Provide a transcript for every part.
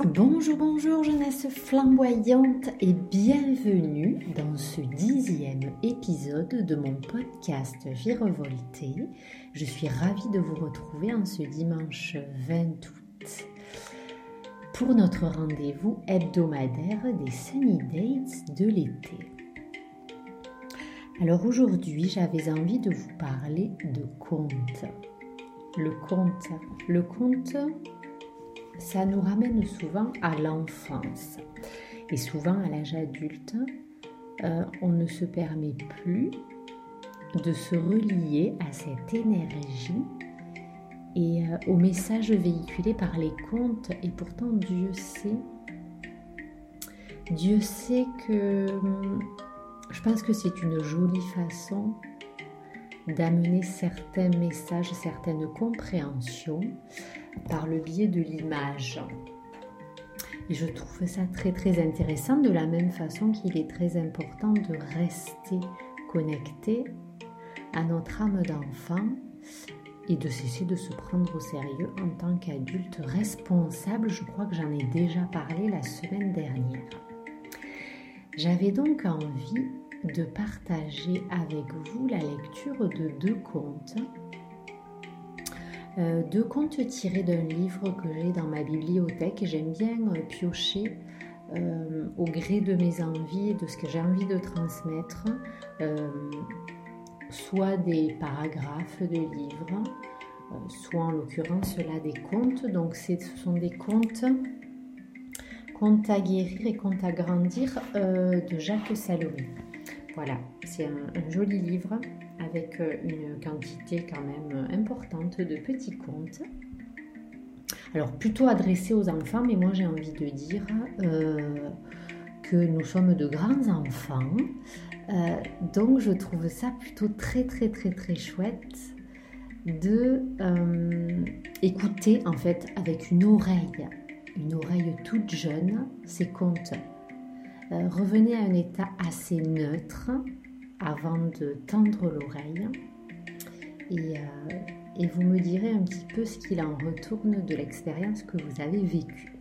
Bonjour, bonjour jeunesse flamboyante et bienvenue dans ce dixième épisode de mon podcast Vie revoltée. Je suis ravie de vous retrouver en ce dimanche 20 août pour notre rendez-vous hebdomadaire des Sunny Dates de l'été. Alors aujourd'hui, j'avais envie de vous parler de conte. Le conte, le conte, ça nous ramène souvent à l'enfance. Et souvent à l'âge adulte, euh, on ne se permet plus de se relier à cette énergie et euh, au message véhiculé par les contes. Et pourtant, Dieu sait, Dieu sait que je pense que c'est une jolie façon d'amener certains messages, certaines compréhensions par le biais de l'image. Et je trouve ça très très intéressant de la même façon qu'il est très important de rester connecté à notre âme d'enfant et de cesser de se prendre au sérieux en tant qu'adulte responsable. Je crois que j'en ai déjà parlé la semaine dernière. J'avais donc envie de partager avec vous la lecture de deux contes. Euh, deux contes tirés d'un livre que j'ai dans ma bibliothèque? J'aime bien euh, piocher euh, au gré de mes envies et de ce que j'ai envie de transmettre, soit des paragraphes de livres, soit en l'occurrence là des contes. Donc ce sont des contes Contes à guérir et Contes à grandir de Jacques Salomé. Voilà, c'est un, joli livre avec euh, une quantité quand même importante de petits contes. Alors plutôt adressé aux enfants, mais moi j'ai envie de dire euh, que nous sommes de grands enfants. Euh, donc je trouve ça plutôt très très très très chouette de en fait avec une oreille, une oreille toute jeune, ces contes euh, revenez à un état assez neutre avant de tendre l'oreille. Et, euh, et, vous me direz un petit peu ce qu'il en retourne de l'expérience que vous avez vécue.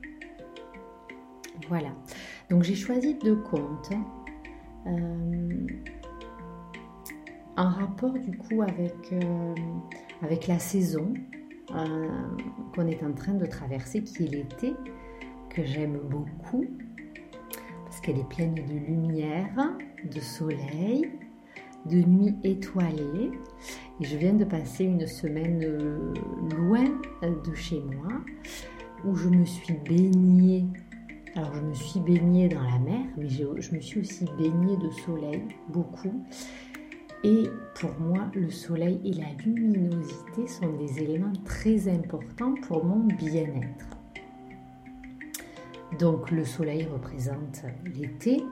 Voilà, donc j'ai choisi deux contes euh, en rapport du coup avec, avec la saison qu'on est en train de traverser qui est l'été, que j'aime beaucoup qu'elle est pleine de lumière, de soleil, de nuit étoilée. Et je viens de passer une semaine euh, loin de chez moi où je me suis baignée. Alors je me suis baignée dans la mer, mais je, me suis aussi baignée de soleil, beaucoup. Et pour moi, le soleil et la luminosité sont des éléments très importants pour mon bien-être. Donc le soleil représente l'été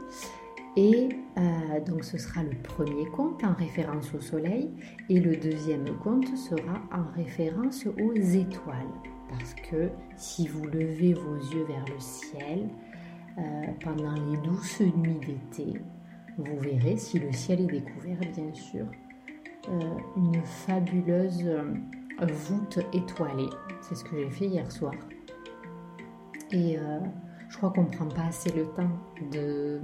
et euh, donc ce sera le premier conte en référence au soleil et le deuxième conte sera en référence aux étoiles. Parce que si vous levez vos yeux vers le ciel euh, pendant les douces nuits d'été, vous verrez, si le ciel est découvert bien sûr, euh, une fabuleuse voûte étoilée. C'est ce que j'ai fait hier soir. Et je crois qu'on ne prend pas assez le temps de,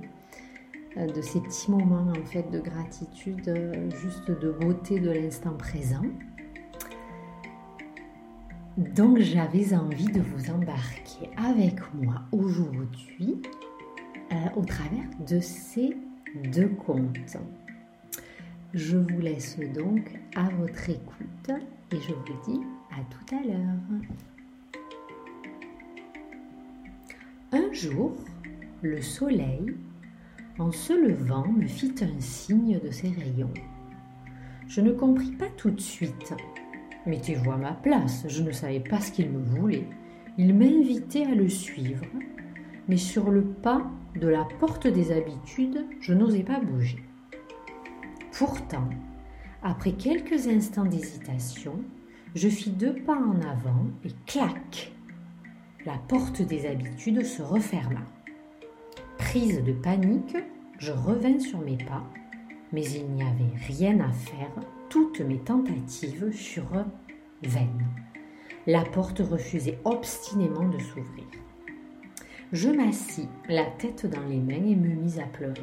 euh, de ces petits moments en fait de gratitude, euh, juste de beauté de l'instant présent. Donc j'avais envie de vous embarquer avec moi aujourd'hui euh, au travers de ces deux contes. Je vous laisse donc à votre écoute et je vous dis à tout à l'heure. Un jour, le soleil, en se levant, me fit un signe de ses rayons. Je ne compris pas tout de suite. Mettez-vous à ma place, je ne savais pas ce qu'il me voulait. Il m'invitait à le suivre, mais sur le pas de la porte des habitudes, je n'osais pas bouger. Pourtant, après quelques instants d'hésitation, je fis deux pas en avant et clac la porte des habitudes se referma. Prise de panique, je revins sur mes pas, mais il n'y avait rien à faire, toutes mes tentatives furent vaines. La porte refusait obstinément de s'ouvrir. Je m'assis, la tête dans les mains et me mis à pleurer.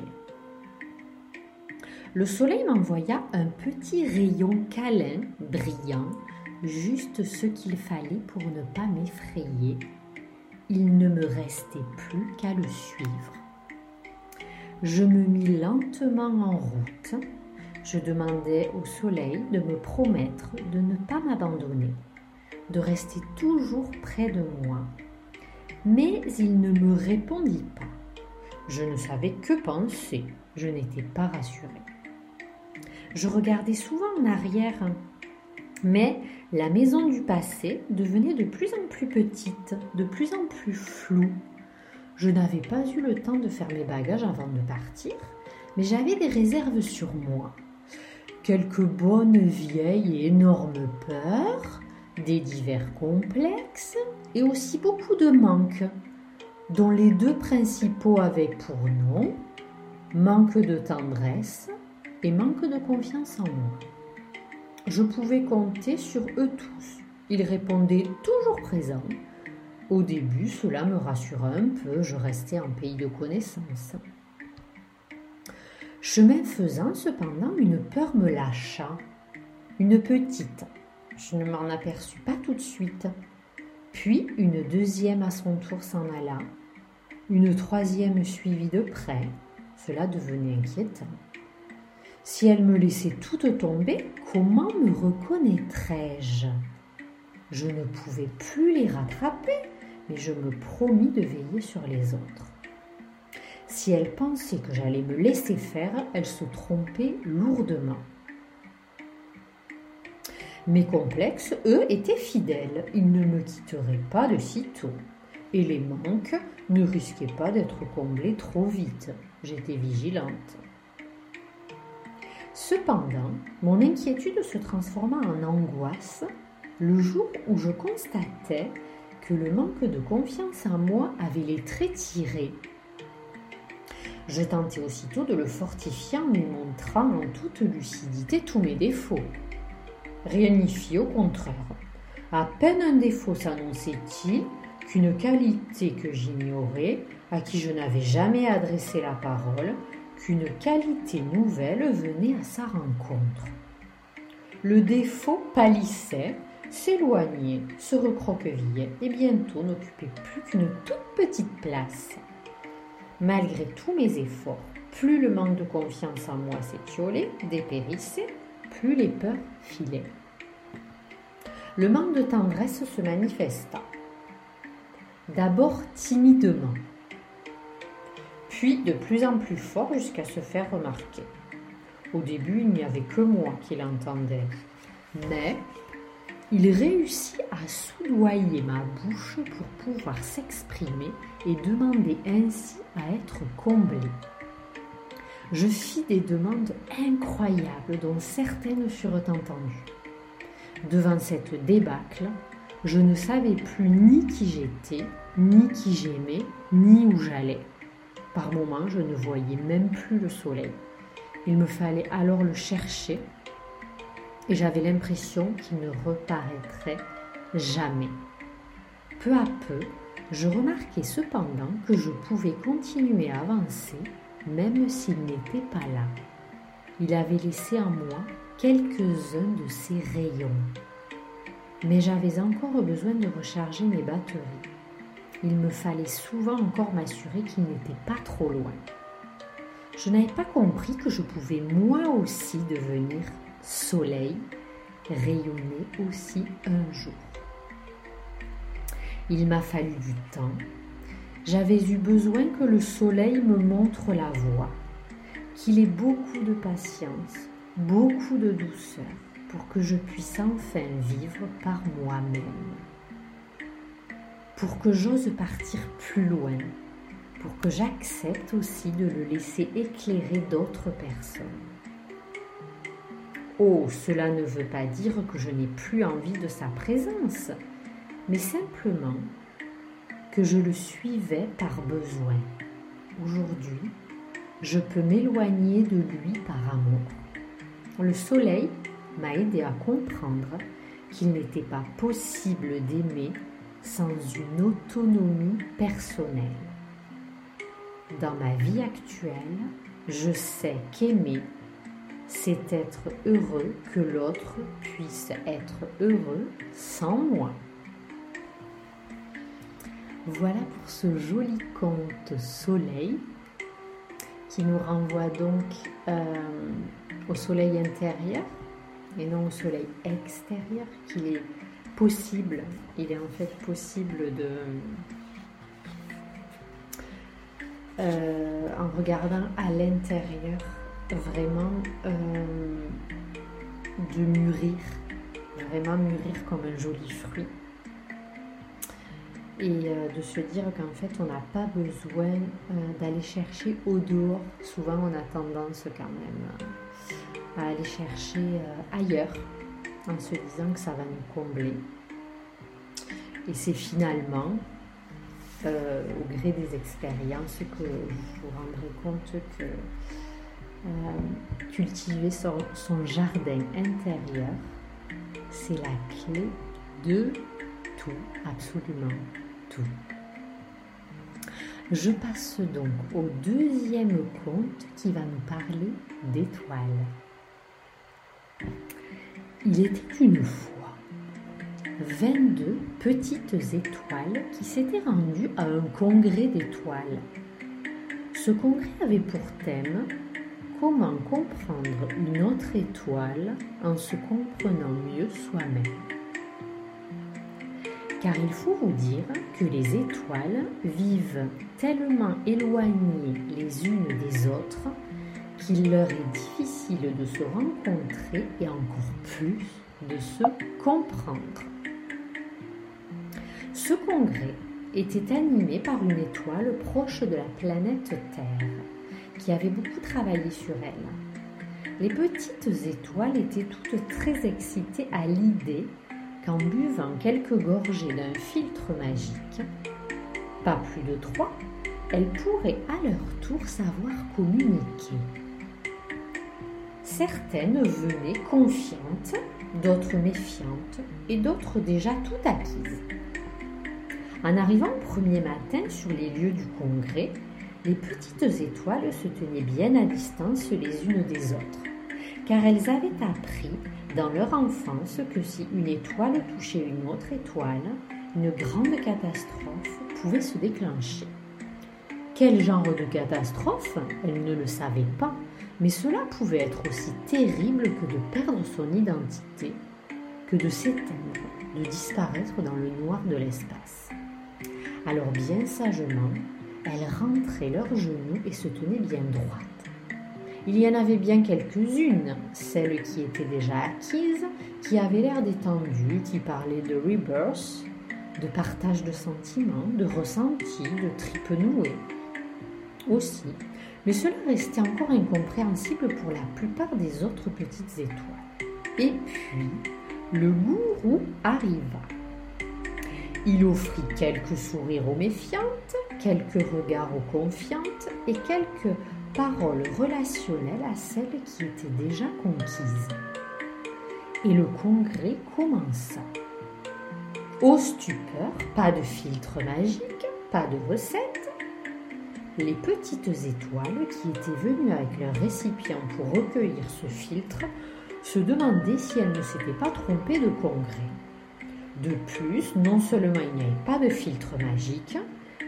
Le soleil m'envoya un petit rayon câlin, brillant, juste ce qu'il fallait pour ne pas m'effrayer. Il ne me restait plus qu'à le suivre. Je me mis lentement en route. Je demandai au soleil de me promettre de ne pas m'abandonner, de rester toujours près de moi. Mais il ne me répondit pas. Je ne savais que penser. Je n'étais pas rassurée. Je regardais souvent en arrière, mais la maison du passé devenait de plus en plus petite, de plus en plus floue. Je n'avais pas eu le temps de faire mes bagages avant de partir, mais j'avais des réserves sur moi. Quelques bonnes vieilles et énormes peurs, des divers complexes et aussi beaucoup de manques, dont les deux principaux avaient pour nom manque de tendresse et manque de confiance en moi. Je pouvais compter sur eux tous. Ils répondaient toujours présents. Au début, cela me rassura un peu, je restais en pays de connaissance. Chemin faisant, cependant, une peur me lâcha. Une petite. Je ne m'en aperçus pas tout de suite. Puis une deuxième à son tour s'en alla. Une troisième suivit de près. Cela devenait inquiétant. Si elle me laissait toute tomber, comment me reconnaîtrais-je? Je ne pouvais plus les rattraper, mais je me promis de veiller sur les autres. Si elle pensait que j'allais me laisser faire, elle se trompait lourdement. Mes complexes, eux, étaient fidèles. Ils ne me quitteraient pas de sitôt. Et les manques ne risquaient pas d'être comblés trop vite. J'étais vigilante. Cependant, mon inquiétude se transforma en angoisse le jour où je constatais que le manque de confiance en moi avait les traits tirés. Je tentai aussitôt de le fortifier en lui montrant en toute lucidité tous mes défauts. Rien n'y fit au contraire. À peine un défaut s'annonçait-il qu'une qualité que j'ignorais, à qui je n'avais jamais adressé la parole, qu'une qualité nouvelle venait à sa rencontre. Le défaut pâlissait, s'éloignait, se recroquevillait et bientôt n'occupait plus qu'une toute petite place. Malgré tous mes efforts, plus le manque de confiance en moi s'étiolait, dépérissait, plus les peurs filaient. Le manque de tendresse se manifesta. D'abord timidement, puis de plus en plus fort jusqu'à se faire remarquer. Au début, il n'y avait que moi qui l'entendais, mais il réussit à soudoyer ma bouche pour pouvoir s'exprimer et demander ainsi à être comblé. Je fis des demandes incroyables dont certaines furent entendues. Devant cette débâcle, je ne savais plus ni qui j'étais, ni qui j'aimais, ni où j'allais. Par moments, je ne voyais même plus le soleil. Il me fallait alors le chercher et j'avais l'impression qu'il ne reparaîtrait jamais. Peu à peu, je remarquai cependant que je pouvais continuer à avancer même s'il n'était pas là. Il avait laissé en moi quelques-uns de ses rayons. Mais j'avais encore besoin de recharger mes batteries il me fallait souvent encore m'assurer qu'il n'était pas trop loin. Je n'avais pas compris que je pouvais moi aussi devenir soleil, rayonner aussi un jour. Il m'a fallu du temps. J'avais eu besoin que le soleil me montre la voie, qu'il ait beaucoup de patience, beaucoup de douceur pour que je puisse enfin vivre par moi-même pour que j'ose partir plus loin, pour que j'accepte aussi de le laisser éclairer d'autres personnes. Oh, cela ne veut pas dire que je n'ai plus envie de sa présence, mais simplement que je le suivais par besoin. Aujourd'hui, je peux m'éloigner de lui par amour. Le soleil m'a aidé à comprendre qu'il n'était pas possible d'aimer sans une autonomie personnelle. Dans ma vie actuelle, je sais qu'aimer, c'est être heureux que l'autre puisse être heureux sans moi. Voilà pour ce joli conte soleil qui nous renvoie donc euh, au soleil intérieur et non au soleil extérieur, qu'il est possible, il est en fait possible de, euh, en regardant à l'intérieur, vraiment euh, de mûrir, vraiment mûrir comme un joli fruit. Et euh, de se dire qu'en fait, on n'a pas besoin d'aller chercher au dehors. Souvent, on a tendance quand même à aller chercher ailleurs en se disant que ça va nous combler. Et c'est finalement euh, au gré des expériences que vous vous rendrez compte que euh, cultiver son, son, jardin intérieur, c'est la clé de tout, absolument tout. Je passe donc au deuxième conte qui va nous parler d'étoiles. Il était une fois 22 petites étoiles qui s'étaient rendues à un congrès d'étoiles. Ce congrès avait pour thème Comment comprendre une autre étoile en se comprenant mieux soi-même. Car il faut vous dire que les étoiles vivent tellement éloignées les unes des autres qu'il leur est difficile de se rencontrer et encore plus de se comprendre. Ce congrès était animé par une étoile proche de la planète Terre, qui avait beaucoup travaillé sur elle. Les petites étoiles étaient toutes très excitées à l'idée qu'en buvant quelques gorgées d'un filtre magique, pas plus de trois, elles pourraient à leur tour savoir communiquer. Certaines venaient confiantes, d'autres méfiantes et d'autres déjà tout acquises. En arrivant au premier matin sur les lieux du congrès, les petites étoiles se tenaient bien à distance les unes des autres, car elles avaient appris dans leur enfance que si une étoile touchait une autre étoile, une grande catastrophe pouvait se déclencher. Quel genre de catastrophe? Elles ne le savaient pas, mais cela pouvait être aussi terrible que de perdre son identité, que de s'éteindre, de disparaître dans le noir de l'espace. Alors bien sagement, elles rentraient leurs genoux et se tenaient bien droites. Il y en avait bien quelques-unes, celles qui étaient déjà acquises, qui avaient l'air détendues, qui parlaient de rebirth, de partage de sentiments, de ressentis, de tripes nouées. Aussi, mais cela restait encore incompréhensible pour la plupart des autres petites étoiles. Et puis, le gourou arriva. Il offrit quelques sourires aux méfiantes, quelques regards aux confiantes et quelques paroles relationnelles à celles qui étaient déjà conquises. Et le congrès commença. Au stupeur, pas de filtre magique, pas de recette. Les petites étoiles qui étaient venues avec leur récipient pour recueillir ce filtre se demandaient si elles ne s'étaient pas trompées de congrès. De plus, non seulement il n'y avait pas de filtre magique,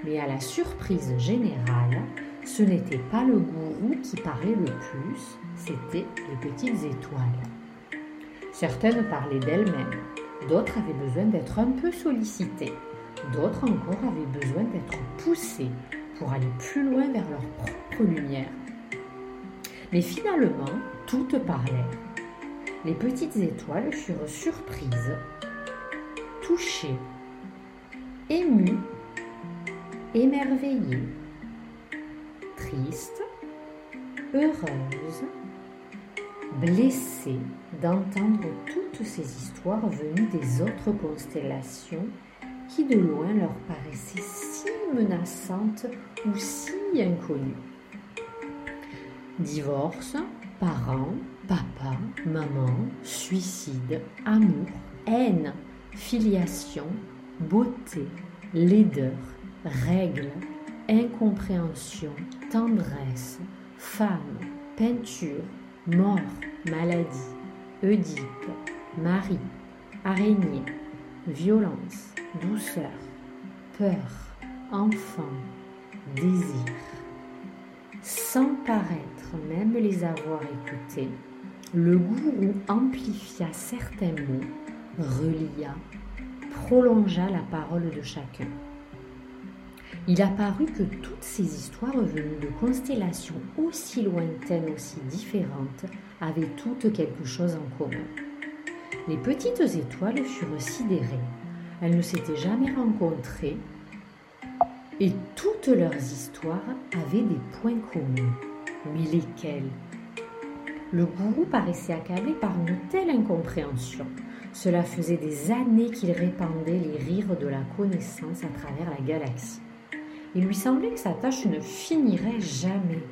mais à la surprise générale, ce n'était pas le gourou qui parlait le plus, c'était les petites étoiles. Certaines parlaient d'elles-mêmes, d'autres avaient besoin d'être un peu sollicitées, d'autres encore avaient besoin d'être poussées pour aller plus loin vers leur propre lumière. Mais finalement, toutes parlaient. Les petites étoiles furent surprises touchée, émue, émerveillée, triste, heureuse, blessée d'entendre toutes ces histoires venues des autres constellations qui de loin leur paraissaient si menaçantes ou si inconnues. Divorce, parents, papa, maman, suicide, amour, haine, filiation, beauté, laideur, règle, incompréhension, tendresse, femme, peinture, mort, maladie, Oedipe, Marie, araignée, violence, douceur, peur, enfant, désir. Sans paraître même les avoir écoutés, le gourou amplifia certains mots, relia, prolongea la parole de chacun. Il apparut que toutes ces histoires venues de constellations aussi lointaines, aussi différentes, avaient toutes quelque chose en commun. Les petites étoiles furent sidérées. Elles ne s'étaient jamais rencontrées et toutes leurs histoires avaient des points communs. Mais lesquels? Le gourou paraissait accablé par une telle incompréhension. Cela faisait des années qu'il répandait les rires de la connaissance à travers la galaxie. Il lui semblait que sa tâche ne finirait jamais.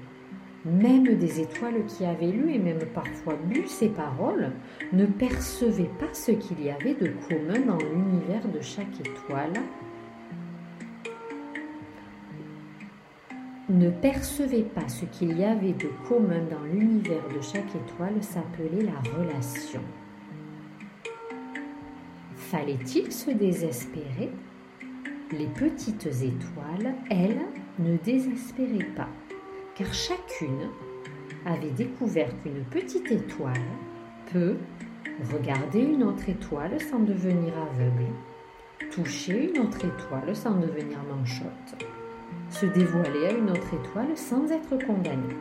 Même des étoiles qui avaient lu et même parfois bu ses paroles ne percevaient pas ce qu'il y avait de commun dans l'univers de chaque étoile, ne percevaient pas ce qu'il y avait de commun dans l'univers de chaque étoile s'appelait la relation. Fallait-il se désespérer? Les petites étoiles, elles, ne désespéraient pas, car chacune avait découvert qu'une petite étoile peut regarder une autre étoile sans devenir aveugle, toucher une autre étoile sans devenir manchotte, se dévoiler à une autre étoile sans être condamnée.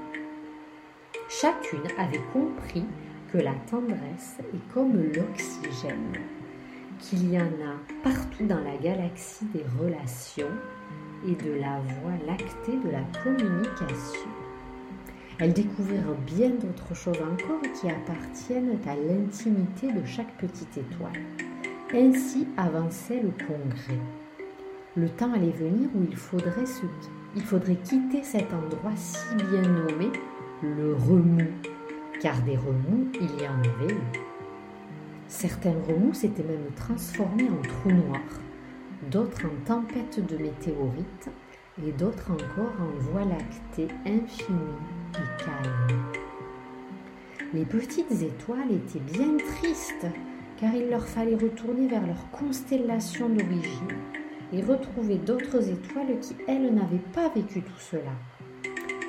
Chacune avait compris que la tendresse est comme l'oxygène qu'il y en a partout dans la galaxie des relations et de la voie lactée de la communication. Elles découvrirent bien d'autres choses encore qui appartiennent à l'intimité de chaque petite étoile. Ainsi avançait le congrès. Le temps allait venir où il faudrait, il faudrait quitter cet endroit si bien nommé le remous, car des remous il y en avait eu. Certains remous s'étaient même transformés en trous noirs, d'autres en tempêtes de météorites et d'autres encore en voie lactée infinie et calme. Les petites étoiles étaient bien tristes car il leur fallait retourner vers leur constellation d'origine et retrouver d'autres étoiles qui, elles, n'avaient pas vécu tout cela.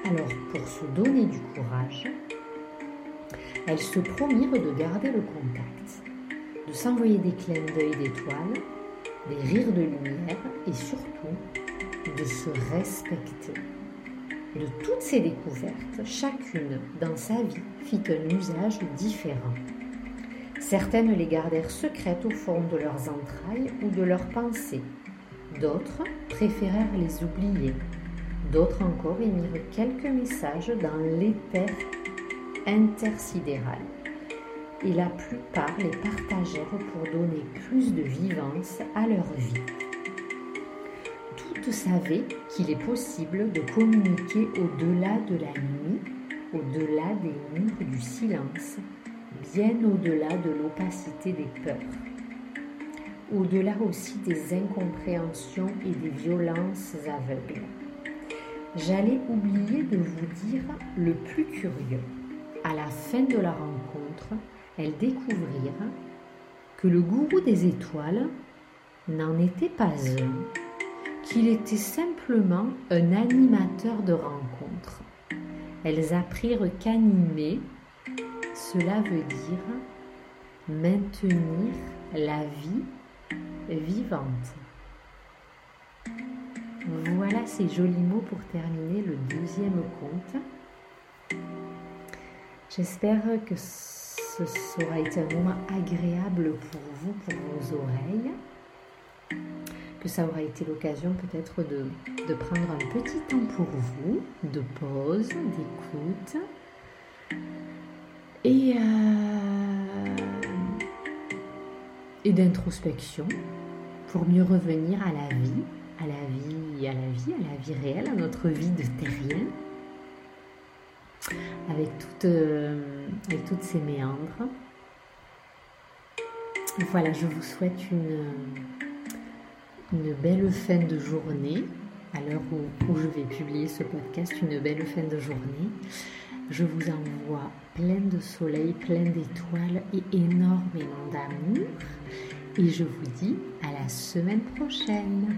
Alors, pour se donner du courage, elles se promirent de garder le contact de s'envoyer des clins d'œil d'étoiles, des rires de lumière et surtout de se respecter. De toutes ces découvertes, chacune dans sa vie fit un usage différent. Certaines les gardèrent secrètes au fond de leurs entrailles ou de leurs pensées. D'autres préférèrent les oublier. D'autres encore émirent quelques messages dans l'éther intersidéral et la plupart les partagèrent pour donner plus de vivance à leur vie. Toutes savaient qu'il est possible de communiquer au-delà de la nuit, au-delà des murs du silence, bien au-delà de l'opacité des peurs, au-delà aussi des incompréhensions et des violences aveugles. J'allais oublier de vous dire le plus curieux. À la fin de la rencontre, elles découvrirent que le gourou des étoiles n'en était pas un, qu'il était simplement un animateur de rencontres. Elles apprirent qu'animer, cela veut dire maintenir la vie vivante. Voilà ces jolis mots pour terminer le deuxième conte. J'espère que ce sera été un moment agréable pour vous, pour vos oreilles, que ça aura été l'occasion peut-être de, prendre un petit temps pour vous, de pause, d'écoute. Et d'introspection pour mieux revenir à la vie, à la vie, à la vie, à la vie réelle, à notre vie de terrien avec, euh, avec toutes ces méandres. Voilà, je vous souhaite une, une belle fin de journée, à l'heure où, je vais publier ce podcast, une belle fin de journée. Je vous envoie plein de soleil, plein d'étoiles et énormément d'amour. Et je vous dis à la semaine prochaine.